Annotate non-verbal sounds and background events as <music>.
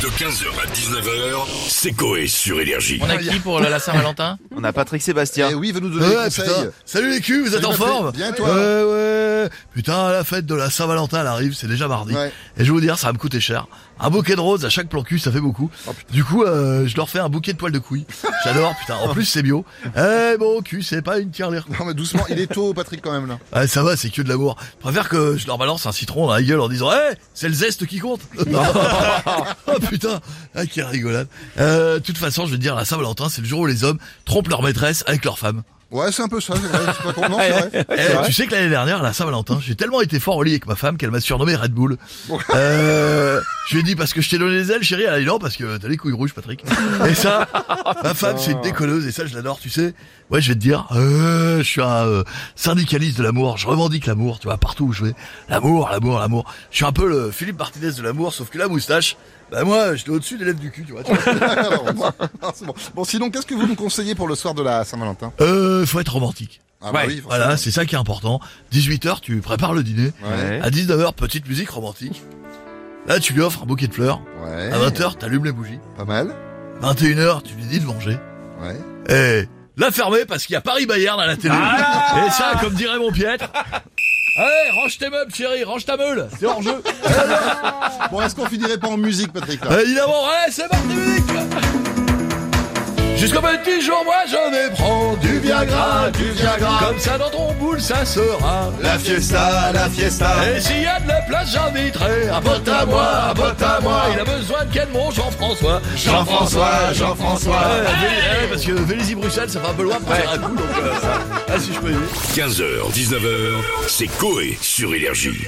De 15h à 19h, c'est Coé sur Énergie. On a qui pour la Saint-Valentin <laughs> On a Patrick Sébastien. Eh oui, va nous donner des Ouais, conseils. putain. Salut les culs, vous êtes en Patrick. forme Bien, toi Ouais, ouais. Putain, la fête de la Saint-Valentin, elle arrive, c'est déjà mardi. Ouais. Et je vais vous dire, ça va me coûter cher. Un bouquet de roses à chaque plan cul, ça fait beaucoup. Oh, du coup, euh, je leur fais un bouquet de poils de couilles. J'adore, putain. En plus, c'est bio. Eh, mon cul, c'est pas une tirelire. Non mais doucement, il est tôt Patrick quand même là. Ouais, ça va, c'est que de l'amour. Je préfère que je leur balance un citron dans la gueule en disant, eh, c'est le zeste qui compte. <laughs> oh putain, ah, quelle rigolade. Euh, de toute façon, je vais te dire, la Saint-Valentin, c'est le jour où les hommes trompent leur maîtresse avec leur femme. Ouais, c'est un peu ça, c'est vrai. C'est pas con, non, <laughs> c'est vrai. Eh, tu sais que l'année dernière, à la Saint-Valentin, j'ai tellement été fort au lit avec ma femme qu'elle m'a surnommé Red Bull. Euh, je lui ai dit parce que je t'ai donné les ailes, chérie. Elle a dit non parce que t'as les couilles rouges, Patrick. <laughs> Et ça, ma femme, c'est une décolleuse et ça, je l'adore, tu sais. Ouais, je vais te dire, euh, je suis un euh, syndicaliste de l'amour. Je revendique l'amour, tu vois, partout où je vais. L'amour, l'amour, l'amour. Je suis un peu le Philippe Martinez de l'amour, sauf que la moustache, bah moi, j'étais au-dessus des lèvres du cul, tu vois. tu vois. Alors, bon, non, c'est bon. Bon, sinon, qu'est-ce que vous nous conseillez pour le soir de la Saint-Valentin? Euh, faut être romantique. Ah bah Ouais, oui. Voilà, c'est ça qui est important. 18h, tu prépares le dîner. Ouais. À 19h, petite musique romantique. Là, tu lui offres un bouquet de fleurs. Ouais. À 20h, t'allumes les bougies. Pas mal. 21h, tu lui dis de manger. Ouais. Et la fermer parce qu'il y a Paris-Bayern à la télé. Et ça, comme dirait mon piètre. <laughs> Allez, range tes meubles, chérie, range ta meule. C'est hors jeu. <laughs> Bon, est-ce qu'on finirait pas en musique, Patrick là? Évidemment, ouais, c'est parti, musique. Jusqu'au petit jour, moi, je vais prendre du Viagra, du Viagra. Comme ça, dans ton boule, ça sera. La fiesta, la fiesta. Et s'il y a de la place, j'inviterai un pote à moi, un pote à moi. Il a besoin de quel mon Jean-François? Jean-François, Jean-François. Ouais, Véli- ouais, parce que Vélizy-Bruxelles, ça fait un peu loin pour faire un coup, donc euh, ah, si je peux aider. 15h, 19h, c'est Coé sur Énergie.